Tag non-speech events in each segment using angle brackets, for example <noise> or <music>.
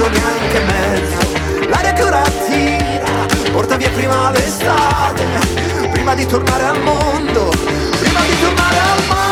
hanno neanche mezzo. L'aria che ora tira porta via prima l'estate Prima di tornare al mondo, prima di tornare al mare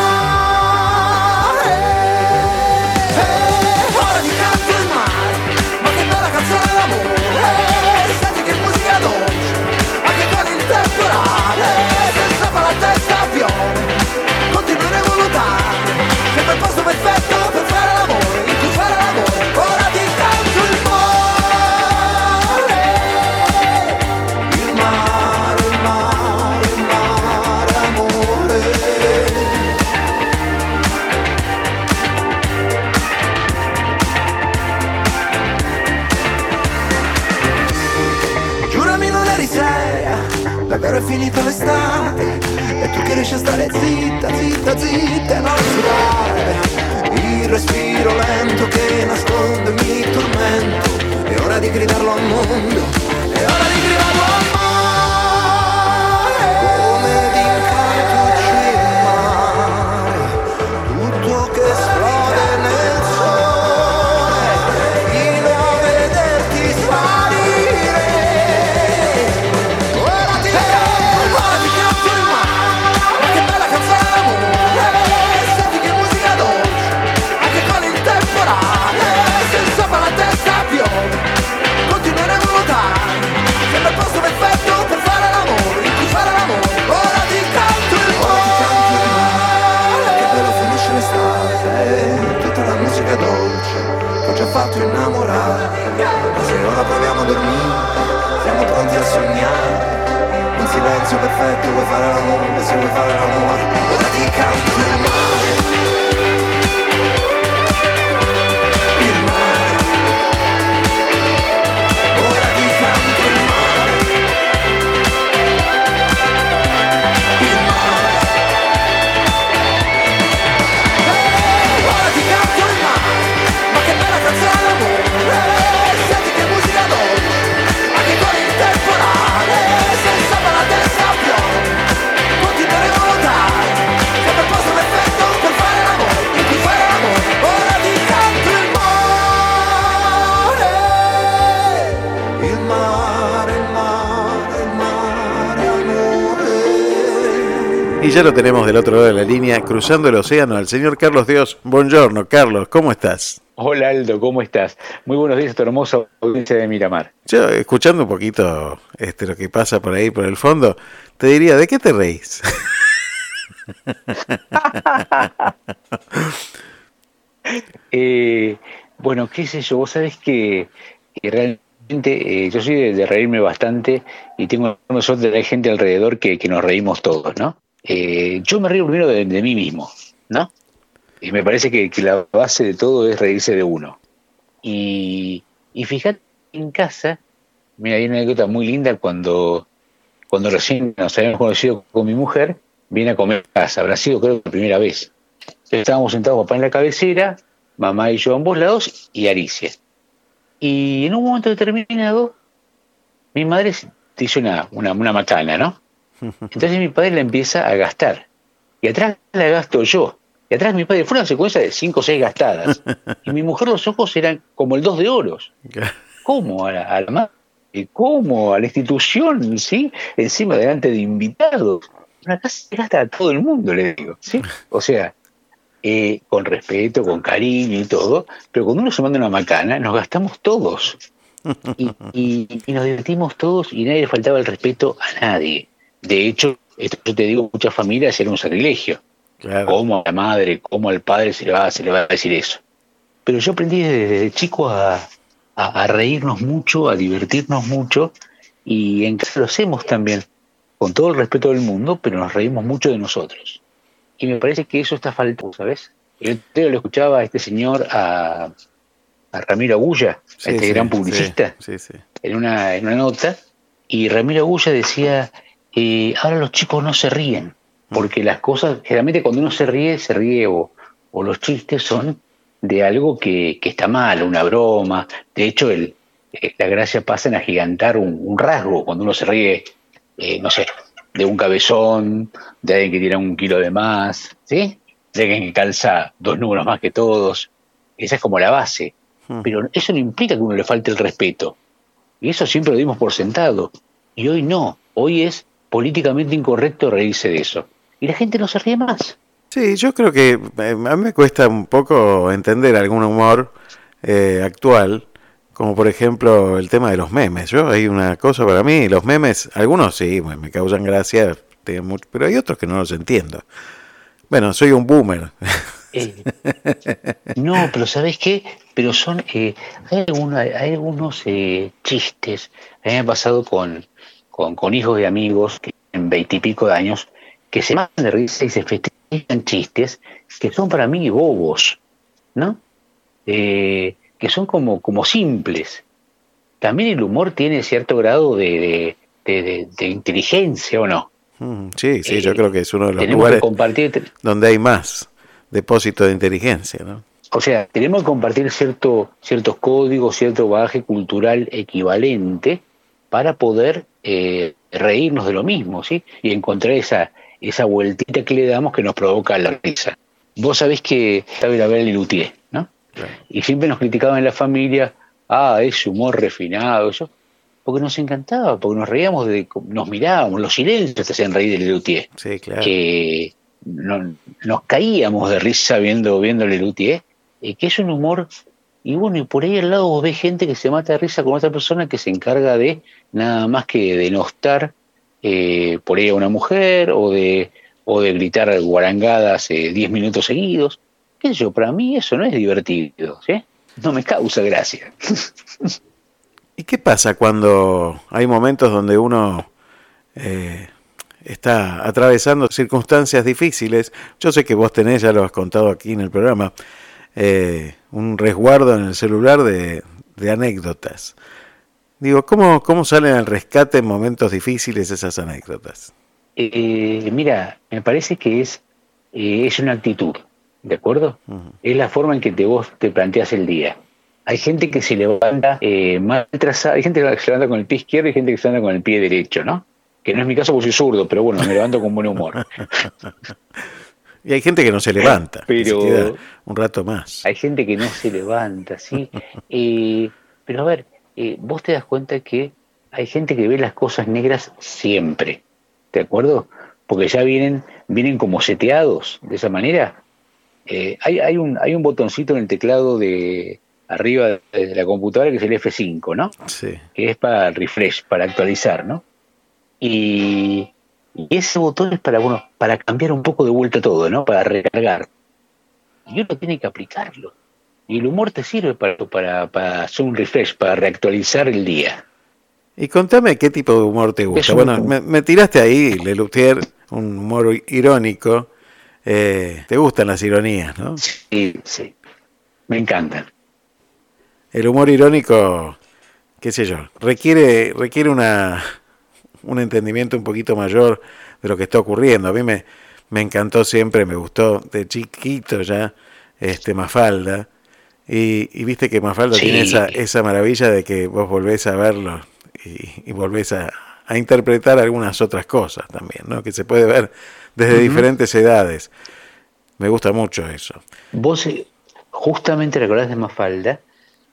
Y ya lo tenemos del otro lado de la línea, cruzando el océano, al señor Carlos Dios. Buongiorno, Carlos, ¿cómo estás? Hola Aldo, ¿cómo estás? Muy buenos días a tu hermosa audiencia de Miramar. Yo, escuchando un poquito este, lo que pasa por ahí, por el fondo, te diría, ¿de qué te reís? <laughs> Eh, bueno, qué sé yo, vos sabés que, que realmente eh, yo soy de, de reírme bastante y tengo una suerte de tener gente alrededor que, que nos reímos todos, ¿no? Eh, yo me río primero de, mí mismo, ¿no? Y me parece que, que la base de todo es reírse de uno. Y, y fíjate, en casa, mira, hay una anécdota muy linda cuando, cuando recién nos habíamos conocido con mi mujer, viene a comer a casa, habrá sido creo la primera vez. Estábamos sentados papá en la cabecera, mamá y yo a ambos lados y Aricia. Y en un momento determinado, mi madre te hizo una, una, una ¿no? Entonces mi padre la empieza a gastar. Y atrás la gasto yo. Y atrás mi padre fue una secuencia de cinco o seis gastadas. <laughs> Y mi mujer los ojos eran como el dos de oros. ¿Cómo? A la, a la madre, ¿Cómo? A la institución, ¿sí? Encima delante de invitados. Una casa se gasta a todo el mundo, le digo, ¿sí? O sea, eh, con respeto, con cariño y todo, pero cuando uno se manda una macana, nos gastamos todos. <laughs> Y, y- y nos divertimos todos y nadie le faltaba el respeto a nadie. De hecho, esto yo te digo, muchas familias era un sacrilegio. ¿Cómo a la madre, cómo al padre se le va, se le va a decir eso? Pero yo aprendí desde, chico a, a- a reírnos mucho, a divertirnos mucho, y en casa lo hacemos también, con todo el respeto del mundo, pero nos reímos mucho de nosotros. Y me parece que eso está faltando, ¿sabes? Yo te lo escuchaba a este señor, a, a Ramiro Agulla, Sí, a este sí, gran publicista, sí. en, una, en una nota, y Ramiro Agulla decía, eh, ahora los chicos no se ríen. Porque las cosas, generalmente cuando uno se ríe, se ríe o, o los chistes son de algo que, que está mal, una broma. De hecho, el, eh, la gracia pasa en agigantar un, un rasgo. Cuando uno se ríe, eh, no sé, de un cabezón, de alguien que tiene un kilo de más, ¿sí? De alguien que calza dos números más que todos. Esa es como la base. Hmm. Pero eso no implica que uno le falte el respeto. Y eso siempre lo dimos por sentado. Y hoy no. Hoy es políticamente incorrecto reírse de eso. Y la gente no se ríe más. Sí, yo creo que eh, a mí me cuesta un poco entender algún humor eh, actual, como por ejemplo el tema de los memes. Yo hay una cosa para mí, los memes, algunos sí, me causan gracia, pero hay otros que no los entiendo. Bueno, soy un boomer. Eh, <laughs> no, pero ¿sabes qué? Pero son, eh, hay, alguna- hay algunos eh, chistes, a mí me ha pasado con, con, con hijos de amigos que en veintipico de años, que se matan de risa y se festejan chistes que son para mí bobos, ¿no? Eh, que son como, como simples. También el humor tiene cierto grado de, de, de- de- de inteligencia, ¿o no? Mm, Sí, sí, Eh, yo creo que es uno de los lugares compartir donde hay más depósito de inteligencia, ¿no? O sea, tenemos que compartir cierto, ciertos códigos, cierto bagaje cultural equivalente para poder eh, reírnos de lo mismo, ¿sí? Y encontrar esa, esa vueltita que le damos que nos provoca la risa. Vos sabés que estaba ir a ver el ¿no? Y siempre nos criticaban en la familia, ah, ese humor refinado, eso. Porque nos encantaba, porque nos reíamos, de, nos mirábamos, los silencios te hacían reír del Lelutier Sí, claro. que no- nos caíamos de risa viendo, viendo Lelutier, eh, que es un humor, y bueno, y por ahí al lado vos ves gente que se mata de risa con otra persona que se encarga de nada más que denostar eh, por ahí a una mujer o de, o de gritar guarangadas 10 minutos seguidos. ¿Qué sé yo? Para mí eso no es divertido, ¿sí? No me causa gracia. <laughs> ¿Y qué pasa cuando hay momentos donde uno eh, está atravesando circunstancias difíciles? Yo sé que vos tenés, ya lo has contado aquí en el programa, eh, un resguardo en el celular de, de anécdotas. Digo, ¿cómo, ¿cómo salen al rescate en momentos difíciles esas anécdotas? Eh, mira, me parece que es, eh, es una actitud, ¿de acuerdo? Es la forma en que te, vos te planteas el día. Hay gente que se levanta eh, mal trazada, hay gente que se levanta con el pie izquierdo y gente que se levanta con el pie derecho, ¿no? Que no es mi caso porque soy zurdo, pero bueno, me levanto con buen humor. <laughs> Y hay gente que no se levanta, que se Pero- queda un rato más. Hay gente que no se levanta, ¿sí? Eh, pero a ver, eh, vos te das cuenta que hay gente que ve las cosas negras siempre, ¿de acuerdo? Porque ya vienen, vienen como seteados de esa manera. Eh, hay, hay, un, hay un botoncito en el teclado de arriba de la computadora que es el F5, ¿no? Sí. que es para refresh, para actualizar, ¿no? Y, y ese botón es para, bueno, para cambiar un poco de vuelta todo, ¿no? Para recargar. Y uno tiene que aplicarlo. Y el humor te sirve para, para, para hacer un refresh, para reactualizar el día. Y contame qué tipo de humor te gusta. Bueno, me, me tiraste ahí, Lelutier, un humor irónico. Eh, te gustan las ironías, ¿no? Sí, sí. Me encantan. El humor irónico, qué sé yo, requiere, requiere una, un entendimiento un poquito mayor de lo que está ocurriendo. A mí me, me encantó siempre, me gustó de chiquito ya, este Mafalda. Y, y viste que Mafalda Sí. tiene esa, esa maravilla de que vos volvés a verlo y, y volvés a, a interpretar algunas otras cosas también, ¿no? Que se puede ver desde diferentes edades. Me gusta mucho eso. Vos eh, justamente recordás de Mafalda,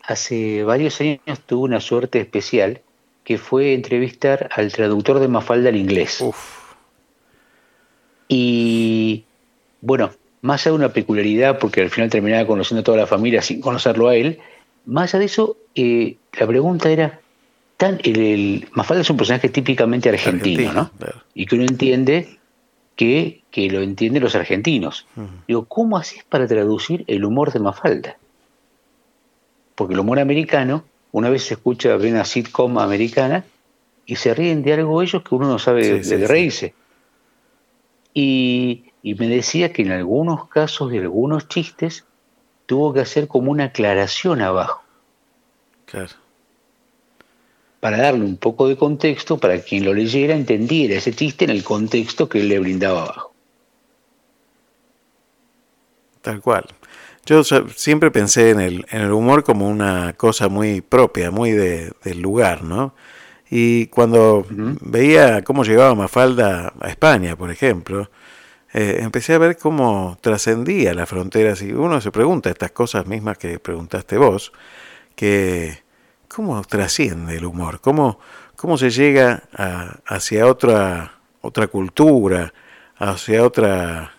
hace varios años tuve una suerte especial que fue entrevistar al traductor de Mafalda al inglés. Uf, Y bueno, más allá de una peculiaridad, porque al final terminaba conociendo a toda la familia sin conocerlo a él, más allá de eso, eh, la pregunta era, tan, el, el- Mafalda es un personaje típicamente argentino, Argentino, ¿no? claro. Y que uno entiende que, que lo entienden los argentinos. Digo, ¿cómo haces para traducir el humor de Mafalda? Porque el humor americano, una vez se escucha una sitcom americana y se ríen de algo ellos que uno no sabe de, sí, Y, y me decía que en algunos casos de algunos chistes tuvo que hacer como una aclaración abajo. Claro. Para darle un poco de contexto, para quien lo leyera entendiera ese chiste en el contexto que él le brindaba abajo. Tal cual, yo siempre pensé en el, en el humor como una cosa muy propia, muy de- del lugar, ¿no? Y cuando veía cómo llegaba Mafalda a España, por ejemplo, eh, empecé a ver cómo trascendía las fronteras y uno se pregunta estas cosas mismas que preguntaste vos, que cómo trasciende el humor, cómo, cómo se llega a- hacia otra, otra cultura, hacia otra,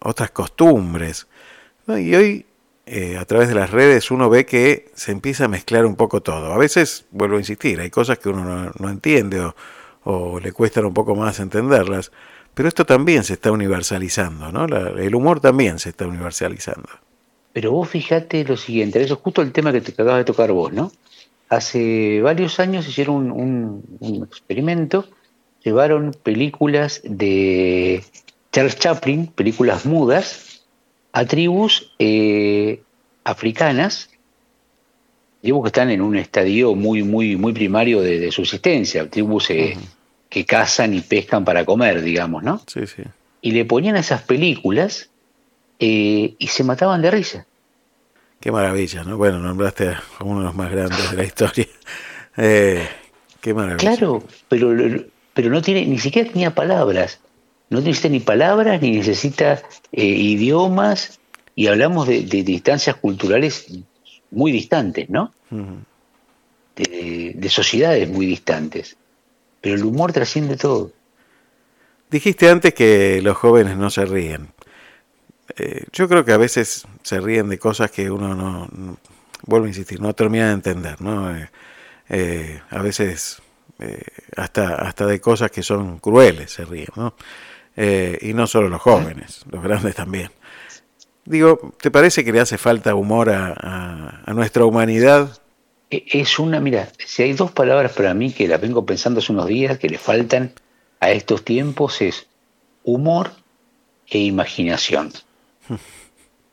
otras costumbres. Y hoy, eh, a través de las redes, uno ve que se empieza a mezclar un poco todo. A veces, vuelvo a insistir, hay cosas que uno no, no entiende o, le cuestan un poco más entenderlas, pero esto también se está universalizando, ¿no? La- el humor también se está universalizando. Pero vos fijate lo siguiente, eso es justo el tema que te acabas de tocar vos, ¿no? Hace varios años hicieron un experimento, llevaron películas de Charles Chaplin, películas mudas, a tribus eh, africanas, tribus que están en un estadio muy, muy, muy primario de, de subsistencia, tribus eh, que cazan y pescan para comer, digamos, ¿no? Sí, sí. Y le ponían esas películas eh, y se mataban de risa. Qué maravilla, ¿no? Bueno, nombraste a uno de los más grandes de la historia. <laughs> Eh, qué maravilla. Claro, pero, pero no tiene, ni siquiera tenía palabras. No necesita ni palabras, ni necesita eh, idiomas, y hablamos de, de distancias culturales muy distantes, ¿no? De, de sociedades muy distantes. Pero el humor trasciende todo. Dijiste antes que los jóvenes no se ríen. Eh, yo creo que a veces se ríen de cosas que uno no, no- vuelvo a insistir, no termina de entender, ¿no? Eh, eh, a veces eh, hasta, hasta de cosas que son crueles se ríen, ¿no? Eh, y no solo los jóvenes, <laughs> los grandes también. Digo, ¿te parece que le hace falta humor a, a- a nuestra humanidad? E- Es una, mira, si hay dos palabras para mí que las vengo pensando hace unos días que le faltan a estos tiempos es humor e imaginación. <laughs>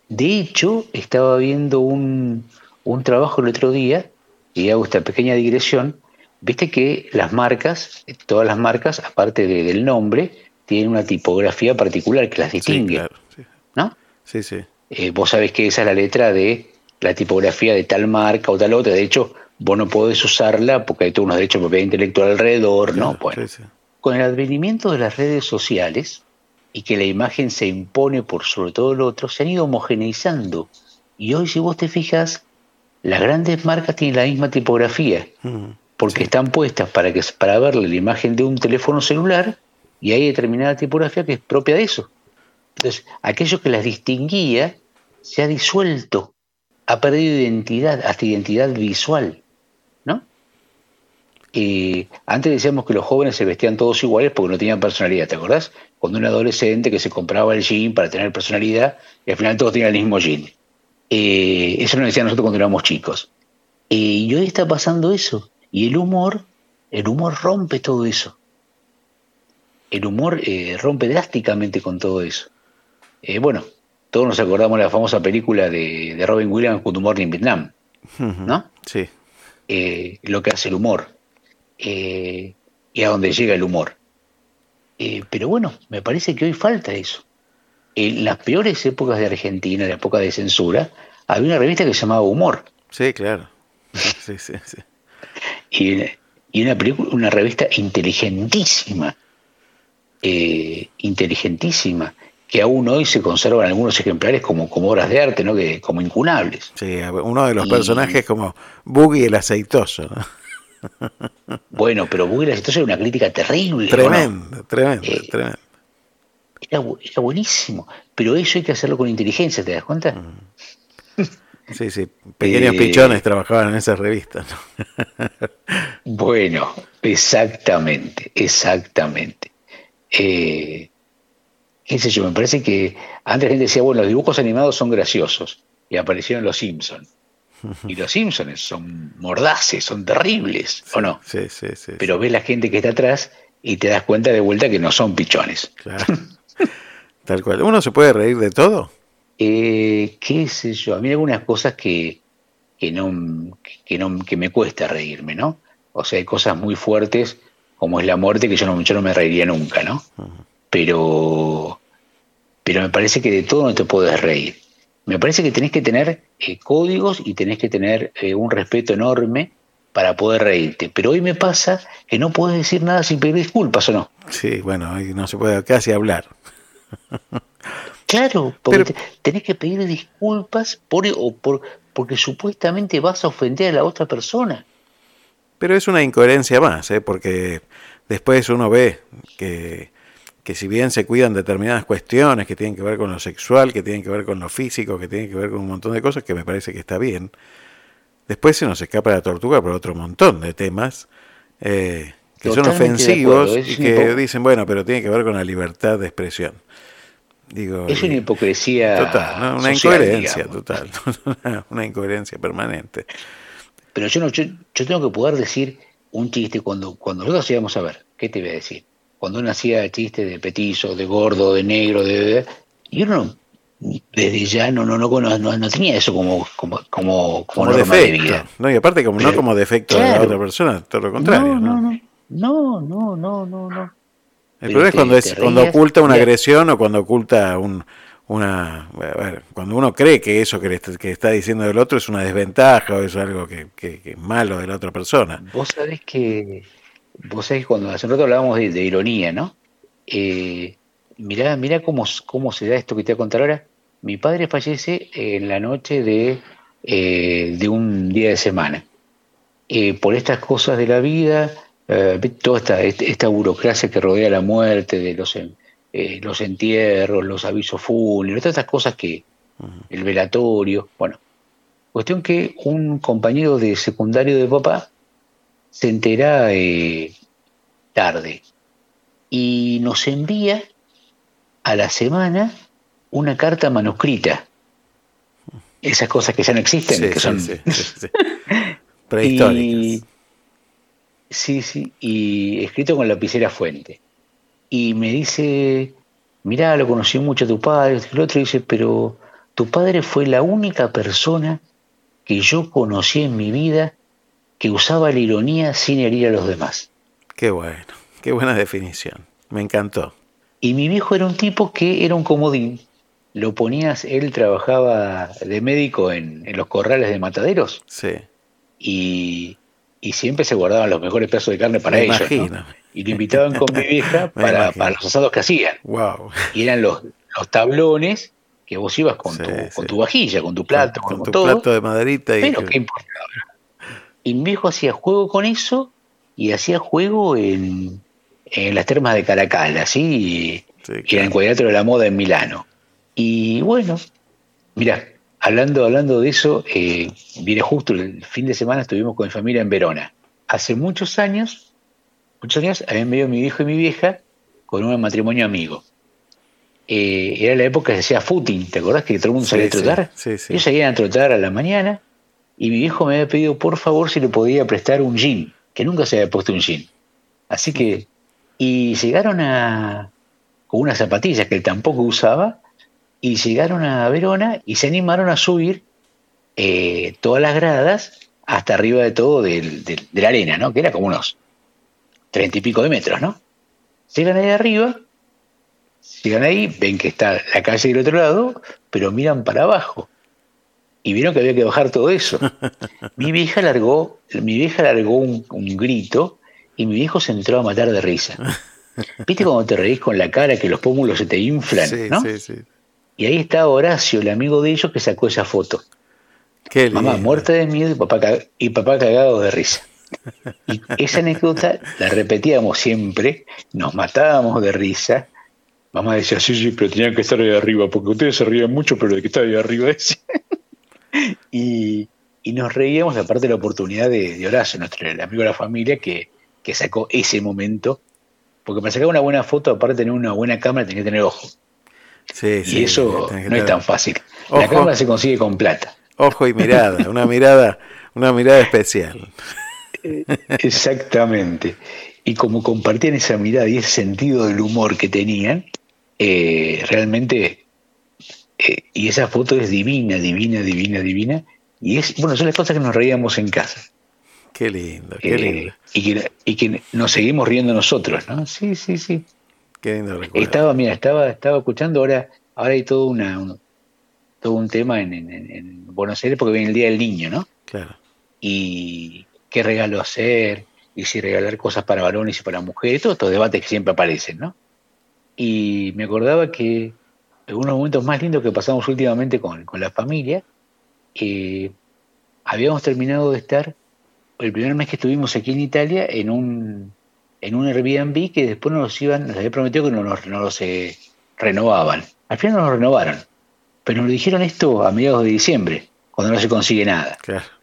De hecho, estaba viendo un, un trabajo el otro día y hago esta pequeña digresión. Viste que las marcas, todas las marcas, aparte de- del nombre, tienen una tipografía particular que las Sí, distingue, claro. Sí, ¿no? sí. sí. Eh, vos sabés que esa es la letra de la tipografía de tal marca o tal otra. De hecho, vos no podés usarla porque hay todos unos derechos de propiedad intelectual alrededor, ¿no? Bueno, sí, sí. con el advenimiento de las redes sociales y que la imagen se impone por sobre todo lo otro, se han ido homogeneizando. Y hoy, si vos te fijas, las grandes marcas tienen la misma tipografía, Ujú. porque Sí. están puestas para, que, para verle la imagen de un teléfono celular y hay determinada tipografía que es propia de eso. Entonces, aquello que las distinguía se ha disuelto, ha perdido identidad, hasta identidad visual, ¿no? Eh, antes decíamos que los jóvenes se vestían todos iguales porque no tenían personalidad, ¿te acordás? Cuando un adolescente que se compraba el jean para tener personalidad y al final todos tenían el mismo jean. Eh, eso nos decían nosotros cuando éramos chicos. Eh, y hoy está pasando eso. Y el humor, el humor rompe todo eso. El humor eh, rompe drásticamente con todo eso. Eh, bueno, todos nos acordamos de la famosa película de, de Robin Williams, Good Morning Vietnam, Ujú. ¿no? Sí. Eh, lo que hace el humor eh, y a dónde llega el humor. Pero bueno, me parece que hoy falta eso. En las peores épocas de Argentina, en la época de censura, había una revista que se llamaba Humor. Sí, claro. Sí, sí, sí. <laughs> y, y una, una revista inteligentísima, eh, inteligentísima, que aún hoy se conservan algunos ejemplares como, como obras de arte, ¿no? que, como incunables. Sí, uno de los Y- personajes como Boogie el aceitoso, ¿no? <laughs> Bueno, pero Google entonces era una crítica terrible. ¿o no? Tremendo, tremendo, Eh, tremendo. Era, bu- era buenísimo, pero eso hay que hacerlo con inteligencia, ¿te das cuenta? Sí, sí, pequeños eh, pichones trabajaban en esas revistas, ¿no? <laughs> Bueno, exactamente, exactamente. Eh, qué sé yo, me parece que antes la gente decía, bueno, los dibujos animados son graciosos y aparecieron los Simpsons. Y los Simpsons son mordaces, son terribles, ¿o no? Sí, sí, sí. Pero ves la gente que está atrás y te das cuenta de vuelta que no son pichones. claro. <laughs> Tal cual. ¿Uno se puede reír de todo? Eh, qué sé yo, a mí hay algunas cosas que, que, no, que, no, que me cuesta reírme, ¿no? O sea, hay cosas muy fuertes como es la muerte que yo no, yo no me reiría nunca, ¿no? Pero, pero me parece que de todo no te puedes reír. me parece que tenés que tener eh, códigos y tenés que tener eh, un respeto enorme para poder reírte. Pero hoy me pasa que no puedes decir nada sin pedir disculpas, ¿o no? Sí, bueno, no se puede casi hablar. <laughs> Claro, porque Pero- te- tenés que pedir disculpas por, o por, porque supuestamente vas a ofender a la otra persona. Pero es una incoherencia más, ¿eh? porque después uno ve que, que si bien se cuidan determinadas cuestiones que tienen que ver con lo sexual, que tienen que ver con lo físico, que tienen que ver con un montón de cosas, que me parece que está bien, después se nos escapa la tortuga por otro montón de temas eh, que son Totalmente ofensivos acuerdo, y que dicen, bueno, pero tiene que ver con la libertad de expresión. Digo, Es una hipocresía Total, ¿no? una social, incoherencia digamos. total, <laughs> una incoherencia permanente. Pero yo, no, yo, yo tengo que poder decir un chiste cuando, cuando nosotros íbamos a ver, ¿qué te voy a decir? Cuando uno hacía chistes de petizo, de gordo, de negro, de... de- y uno desde ya no, no, no, no, tenía eso como, como, como, como Como norma de defecto, vida. ¿no? Y aparte como no como defecto de la otra persona, todo lo contrario, no, ¿no? no, no, no, no, no, no. El Pero problema es cuando, es, cuando oculta una agresión o cuando oculta un, una... Ver, cuando uno cree que eso que, le está- diciendo del otro es una desventaja o es algo que, que- es malo de la otra persona. Vos sabés que, vos sabés cuando hace un rato hablábamos de, ironía, ¿no? Eh, mirá, mirá cómo, cómo se da esto que te voy a contar ahora. Mi padre fallece en la noche de, eh, de un día de semana. Eh, por estas cosas de la vida, eh, toda esta, esta burocracia que rodea la muerte, de los, en- eh, los entierros, los avisos fúnebres, todas estas cosas que, el velatorio, bueno, cuestión que un compañero de secundario de papá se entera eh, tarde y nos envía a la semana una carta manuscrita. Esas cosas que ya no existen, Sí, que son sí, sí, sí. <laughs> Prehistóricas. y, sí, sí, y escrito con lapicera fuente. Y me dice, mirá, lo conocí mucho a tu padre, lo otro, dice, pero tu padre fue la única persona que yo conocí en mi vida que usaba la ironía sin herir a los demás. Qué bueno, qué buena definición. Me encantó. Y mi viejo era un tipo que era un comodín. Lo ponías, él trabajaba de médico en, en los corrales de mataderos Sí, y, y siempre se guardaban los mejores pedazos de carne para Me ellos. ¿no? Y lo invitaban con mi <laughs> vieja para, para los asados que hacían. wow. Y eran los, los tablones que vos ibas con, Sí, tu, sí. con tu vajilla, con tu plato, con, con tu todo. plato de maderita y Pero qué importaba. Y mi viejo hacía juego con eso y hacía juego en, en las termas de Caracal, así, Sí, y en el claro. cuadrilátero de la moda en Milano. Y bueno, mira, hablando, hablando de eso, eh, viene justo el fin de semana estuvimos con mi familia en Verona. Hace muchos años, muchos años, habían venido mi viejo y mi vieja con un matrimonio amigo. Eh, era la época que se hacía footing, ¿te acordás que todo el mundo Sí, salía a trotar? sí, sí. Ellos salían a trotar a la mañana y mi viejo me había pedido por favor si le podía prestar un jean, que nunca se había puesto un jean. Así que, y llegaron a, con unas zapatillas que él tampoco usaba, y llegaron a Verona y se animaron a subir eh, todas las gradas hasta arriba de todo del- del- de la arena, ¿no? Que era como unos treinta y pico de metros, ¿no? Llegan ahí arriba, llegan ahí, ven que está la calle del otro lado, pero miran para abajo y vieron que había que bajar todo eso. <laughs> Mi vieja largó, mi vieja largó un, un grito y mi viejo se entró a matar de risa. ¿Viste cuando te reís con la cara que los pómulos se te inflan, Sí, no? sí, sí. Y ahí está Horacio, el amigo de ellos, que sacó esa foto. Qué Mamá lindo. muerta de miedo y papá, y papá cagado de risa. Y esa anécdota la repetíamos siempre, nos matábamos de risa. Mamá decía, sí, sí, pero tenían que estar ahí arriba, porque ustedes se rían mucho, pero de que está ahí arriba decía. <laughs> y, y nos reíamos, aparte de la oportunidad de, de Horacio, nuestro el amigo de la familia, que, que sacó ese momento. Porque para sacar una buena foto, aparte de tener una buena cámara, tenés que tener ojo. Sí, Y sí, eso no es tan fácil. Ojo. La cámara se consigue con plata. Ojo y mirada, una mirada, una mirada especial. <laughs> <laughs> Exactamente. Y como compartían esa mirada y ese sentido del humor que tenían, eh, realmente, eh, y esa foto es divina, divina, divina, divina. Y es, bueno, son las cosas que nos reíamos en casa. Qué lindo, qué Eh, lindo, y, que, y que nos seguimos riendo nosotros, ¿no? Sí, sí, sí. qué lindo recuerdo. Estaba, mira, estaba, estaba escuchando ahora, ahora hay todo una, un- todo un tema en, en- en Buenos Aires porque viene el Día del Niño, ¿no? Claro. y qué regalo hacer, y si regalar cosas para varones y para mujeres, todos estos debates que siempre aparecen, ¿no? Y me acordaba que en unos momentos más lindos que pasamos últimamente con, con la familia, eh, habíamos terminado de estar el primer mes que estuvimos aquí en Italia en un, en un Airbnb que después nos iban, nos había prometido que no nos, no los renovaban. Al final no nos renovaron, pero nos dijeron esto a mediados de diciembre, cuando no se consigue nada Claro.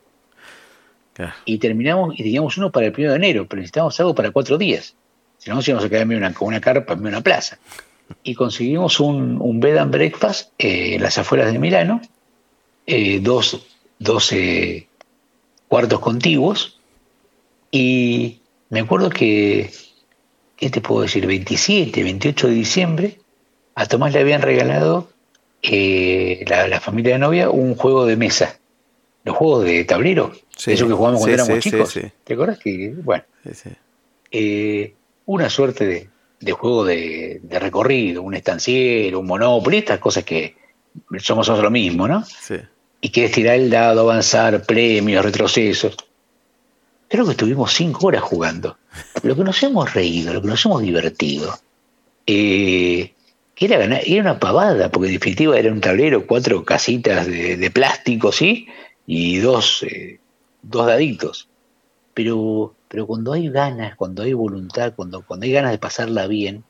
Y terminamos y teníamos uno para el primero de enero, pero necesitábamos algo para cuatro días. Si no, nos íbamos a quedar una, con una carpa en una plaza. Y conseguimos un, un bed and breakfast eh, en las afueras de Milano, eh, dos, dos, eh, cuartos contiguos, y me acuerdo que, ¿qué te puedo decir? 27, 28 de diciembre, a Tomás le habían regalado eh, la, la familia de novia un juego de mesa. Los juegos de tablero, Sí. eso que jugamos cuando Sí, éramos sí, chicos. ¿Te acuerdas que, bueno, eh, una suerte de, de juego de, de recorrido, un estanciero, un monopoly, estas cosas que somos nosotros lo mismo, ¿no? Sí. Y que es tirar el dado, avanzar, premios, retrocesos. Creo que estuvimos cinco horas jugando. Lo que nos hemos reído, lo que nos hemos divertido, eh, que era, ganar- era una pavada, porque en definitiva era un tablero, cuatro casitas de, de plástico, ¿sí? Y dos, eh, dos daditos. Pero, pero cuando hay ganas, cuando hay voluntad, cuando, cuando hay ganas de pasarla bien,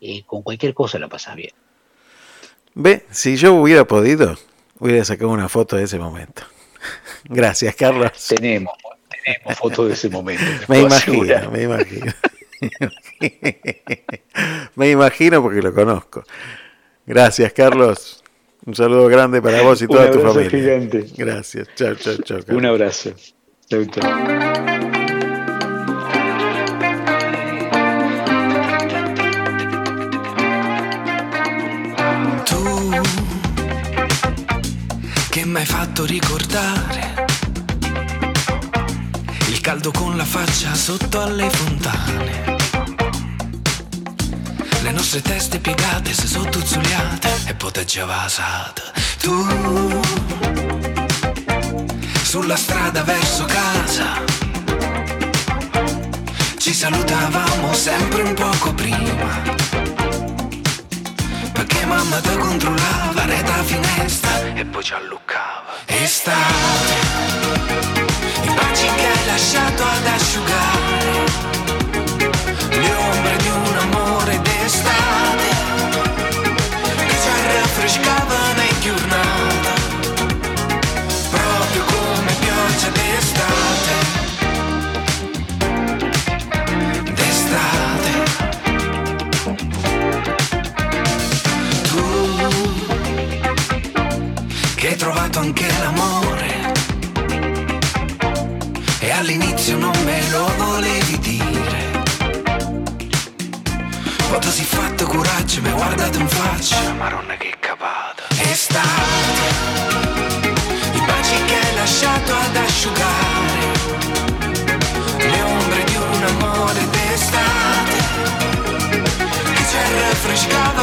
eh, con cualquier cosa la pasas bien. Ve, si yo hubiera podido, hubiera sacado una foto de ese momento. <laughs> Gracias, Carlos. Tenemos, tenemos fotos de ese momento. <laughs> Me imagino, asegurar. me imagino. <laughs> me imagino porque lo conozco. Gracias, Carlos. Un saludo grande para vos y <laughs> Un toda tu abrazo familia. gigante. Gracias. Chao, chao, chao. Un abrazo. Tu che mi hai fatto ricordare il caldo con la faccia sotto alle fontane. Nostre teste piegate si sottuzzuliate e poteggiava asata. Tu sulla strada verso casa ci salutavamo sempre un poco prima perché mamma ti controllava reta finestra e poi ci alluccava Estate I baci che hai lasciato ad asciugare anche l'amore. E all'inizio non me lo volevi dire. Ti sei fatto coraggio mi hai guardato in faccia. Maronna che capata estate i baci che hai lasciato ad asciugare. Le ombre di un amore d'estate che ci raffrescava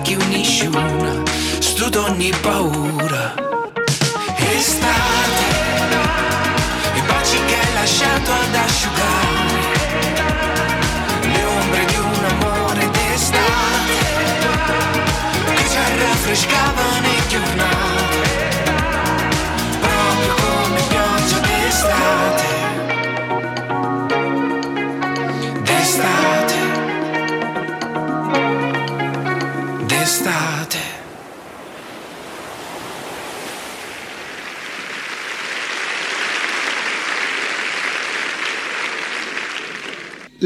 che unisci una, studo ogni paura.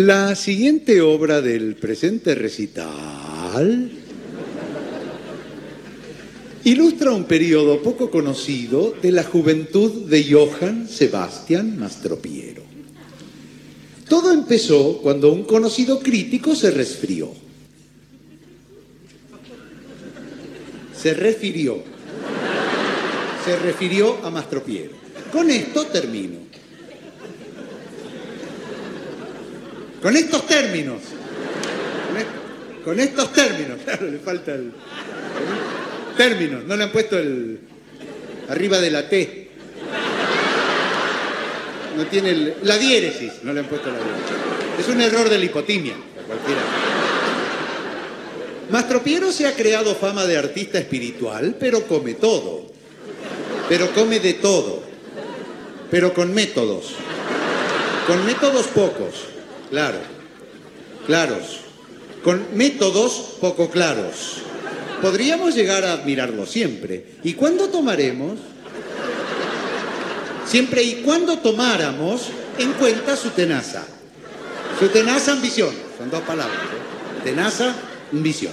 La siguiente obra del presente recital ilustra un periodo poco conocido de la juventud de Johann Sebastian Mastropiero. Todo empezó cuando un conocido crítico se resfrió. Se refirió. Se refirió a Mastropiero. Con esto termino. Con estos términos. Con, est- con estos términos. Claro, le falta el. Términos. No le han puesto el. Arriba de la T. No tiene la diéresis. No le han puesto la diéresis. Es un error de la hipotimia. Cualquiera. Mastropiero se ha creado fama de artista espiritual, pero come todo. Pero come de todo. Pero con métodos. Con métodos pocos, claro, claros, con métodos poco claros. Podríamos llegar a admirarlo siempre. ¿Y cuándo tomaremos? Siempre y cuando tomáramos en cuenta su tenaza. Su tenaza ambición. Son dos palabras. ¿eh? Tenaza, ambición.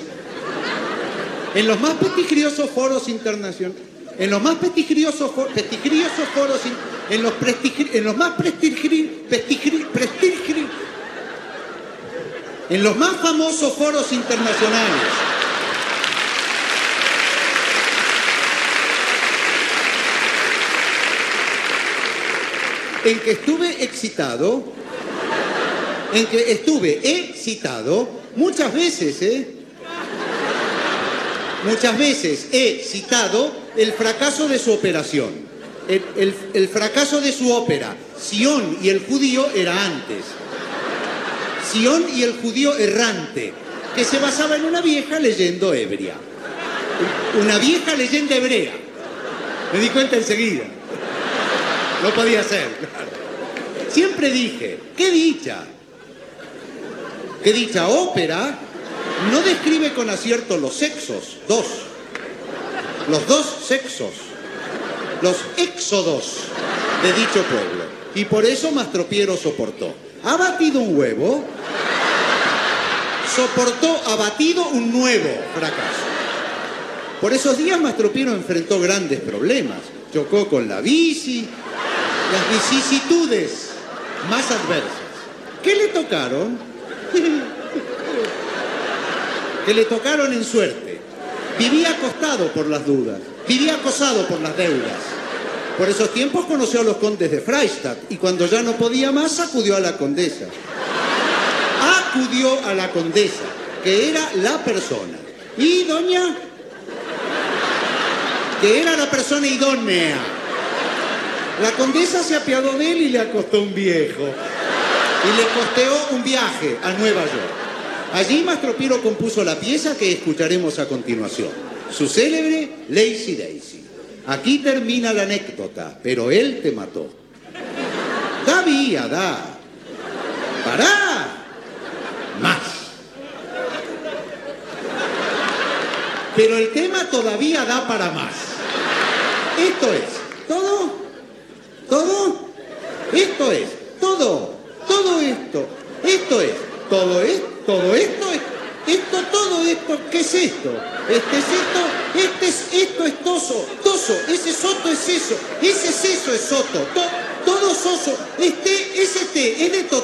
En los más prestigriosos foros internacionales, en los más prestigriosos, for- foros, in- en los, prestigri- en los más prestigri- prestigri- prestigri- en los más famosos foros internacionales, en que estuve excitado, en que estuve excitado muchas veces, ¿eh? Muchas veces he citado el fracaso de su operación, el, el- el fracaso de su ópera. Sion y el judío era antes. Y el judío errante, que se basaba en una vieja leyenda ebria. Una vieja leyenda hebrea. Me di cuenta enseguida. No podía ser. Siempre dije, qué dicha. Qué dicha ópera no describe con acierto los sexos, dos. Los dos sexos. Los éxodos de dicho pueblo. Y por eso Mastropiero soportó. Ha batido un huevo, soportó, ha batido un nuevo fracaso. Por esos días Mastropiero enfrentó grandes problemas. Chocó con la bici, las vicisitudes más adversas. ¿Qué le tocaron? <laughs> que le tocaron en suerte. Vivía acostado por las dudas, vivía acosado por las deudas. Por esos tiempos conoció a los condes de Freistadt y cuando ya no podía más acudió a la condesa. Acudió a la condesa, que era la persona. Y doña, que era la persona idónea. La condesa se apiadó de él y le acostó un viejo. Y le costeó un viaje a Nueva York. Allí Mastropiero compuso la pieza que escucharemos a continuación, su célebre Lazy Daisy. Aquí termina la anécdota, pero él te mató. Da vía, da. Pará. Más. Pero el tema todavía da para más. Esto es, ¿todo? ¿Todo? Esto es, todo, todo esto, esto es, todo es, todo esto es, esto, todo esto, ¿qué es esto? Este es esto, es, esto es toso, toso, ese soto es eso, ese es eso es soto, to- todo soso, este, ese té, ¿es totó